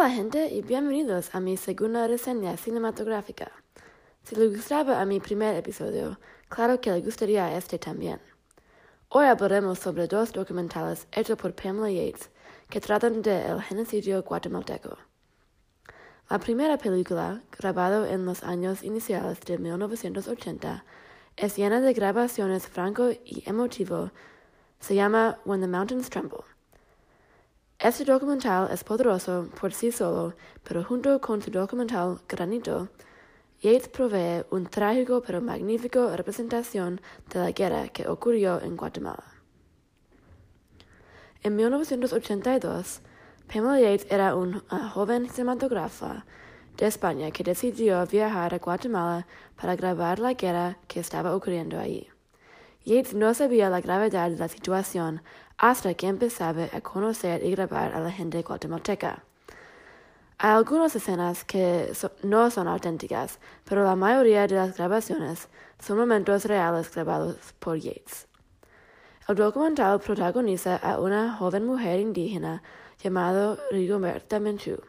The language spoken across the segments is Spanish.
Hola gente y bienvenidos a mi segunda reseña cinematográfica. Si le gustaba a mi primer episodio, claro que le gustaría a este también. Hoy hablaremos sobre dos documentales hechos por Pamela Yates que tratan del genocidio guatemalteco. La primera película, grabada en los años iniciales de 1980, es llena de grabaciones franco y emotivo. Se llama When the Mountains Tremble. Este documental es poderoso por sí solo, pero junto con su documental Granito, Yates provee un trágico pero magnífico representación de la guerra que ocurrió en Guatemala. En 1982, Pamela Yates era una joven cinematógrafa de España que decidió viajar a Guatemala para grabar la guerra que estaba ocurriendo allí. Yates no sabía la gravedad de la situación hasta que empezaba a conocer y grabar a la gente guatemalteca. Hay algunas escenas que no son auténticas, pero la mayoría de las grabaciones son momentos reales grabados por Yates. El documental protagoniza a una joven mujer indígena llamada Rigoberta Menchú.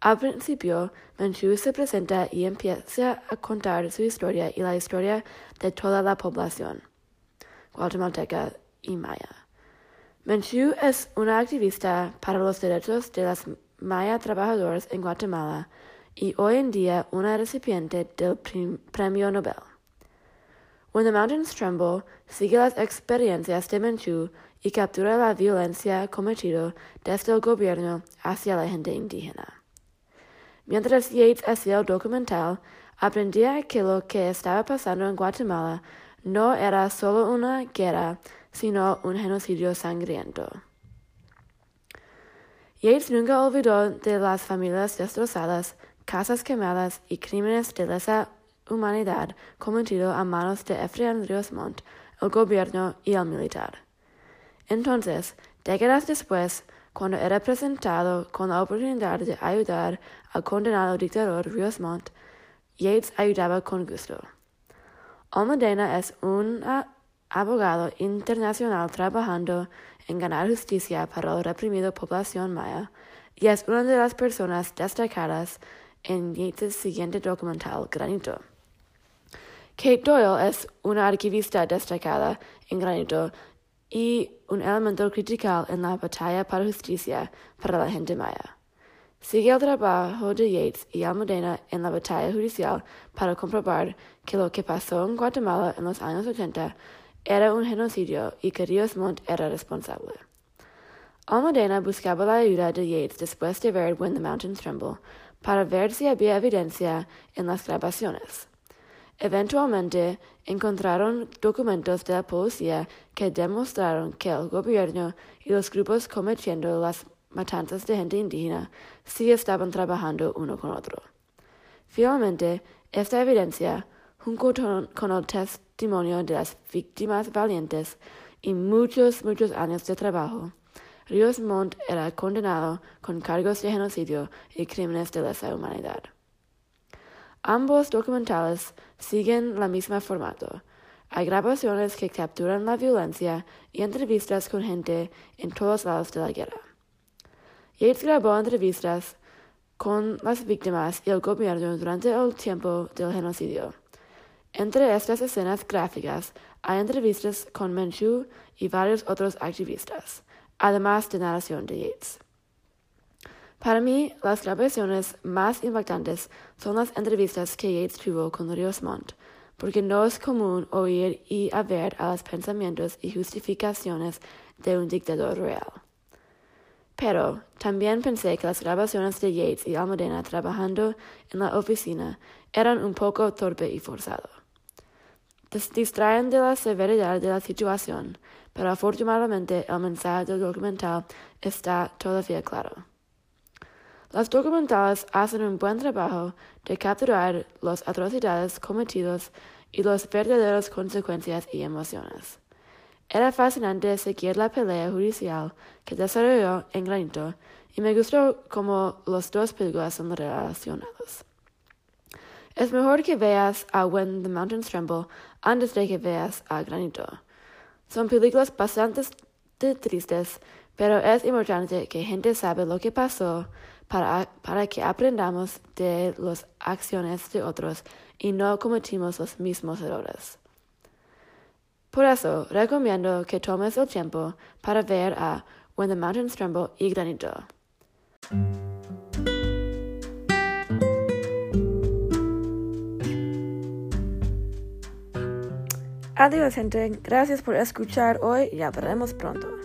Al principio, Menchú se presenta y empieza a contar su historia y la historia de toda la población guatemalteca y maya. Menchú es una activista para los derechos de las maya trabajadores en Guatemala y hoy en día una recipiente del Premio Nobel. When the Mountains Tremble sigue las experiencias de Menchú y captura la violencia cometida desde el gobierno hacia la gente indígena. Mientras Yates hacía el documental, aprendía que lo que estaba pasando en Guatemala no era solo una guerra, sino un genocidio sangriento. Yates nunca olvidó de las familias destrozadas, casas quemadas y crímenes de lesa humanidad cometidos a manos de Efraín Ríos Montt, el gobierno y el militar. Entonces, décadas después, cuando era presentado con la oportunidad de ayudar al condenado dictador Ríos Montt, Yates ayudaba con gusto. Almudena es un abogado internacional trabajando en ganar justicia para la reprimida población maya y es una de las personas destacadas en Yates' siguiente documental, Granito. Kate Doyle es una arquivista destacada en Granito y un elemento critical en la batalla para justicia para la gente maya. Sigue el trabajo de Yates y Almudena en la batalla judicial para comprobar que lo que pasó en Guatemala en los años 80 era un genocidio y que Ríos Montt era responsable. Almudena buscaba la ayuda de Yates después de ver When the Mountains Tremble para ver si había evidencia en las grabaciones. Eventualmente encontraron documentos de la policía que demostraron que el gobierno y los grupos cometiendo las matanzas de gente indígena sí estaban trabajando uno con otro. Finalmente, esta evidencia, junto con el testimonio de las víctimas valientes y muchos, muchos años de trabajo, Ríos Montt era condenado con cargos de genocidio y crímenes de lesa humanidad. Ambos documentales siguen la misma formato. Hay grabaciones que capturan la violencia y entrevistas con gente en todos lados de la guerra. Yates grabó entrevistas con las víctimas y el gobierno durante el tiempo del genocidio. Entre estas escenas gráficas hay entrevistas con Menchú y varios otros activistas, además de narración de Yates. Para mí, las grabaciones más impactantes son las entrevistas que Yates tuvo con Ríos Montt, porque no es común oír y ver a los pensamientos y justificaciones de un dictador real. Pero también pensé que las grabaciones de Yates y Almudena trabajando en la oficina eran un poco torpe y forzado. distraen de la severidad de la situación, pero afortunadamente el mensaje del documental está todavía claro. Los documentales hacen un buen trabajo de capturar las atrocidades cometidas y las verdaderas consecuencias y emociones. Era fascinante seguir la pelea judicial que desarrolló en Granito y me gustó cómo los dos películas son relacionadas. Es mejor que veas a When the Mountains Tremble antes de que veas a Granito. Son películas bastante tristes, pero es importante que gente sabe lo que pasó para, para que aprendamos de las acciones de otros y no cometimos los mismos errores. Por eso, recomiendo que tomes el tiempo para ver a When the Mountains Tremble y Granito. Adiós gente, gracias por escuchar hoy y hablaremos pronto.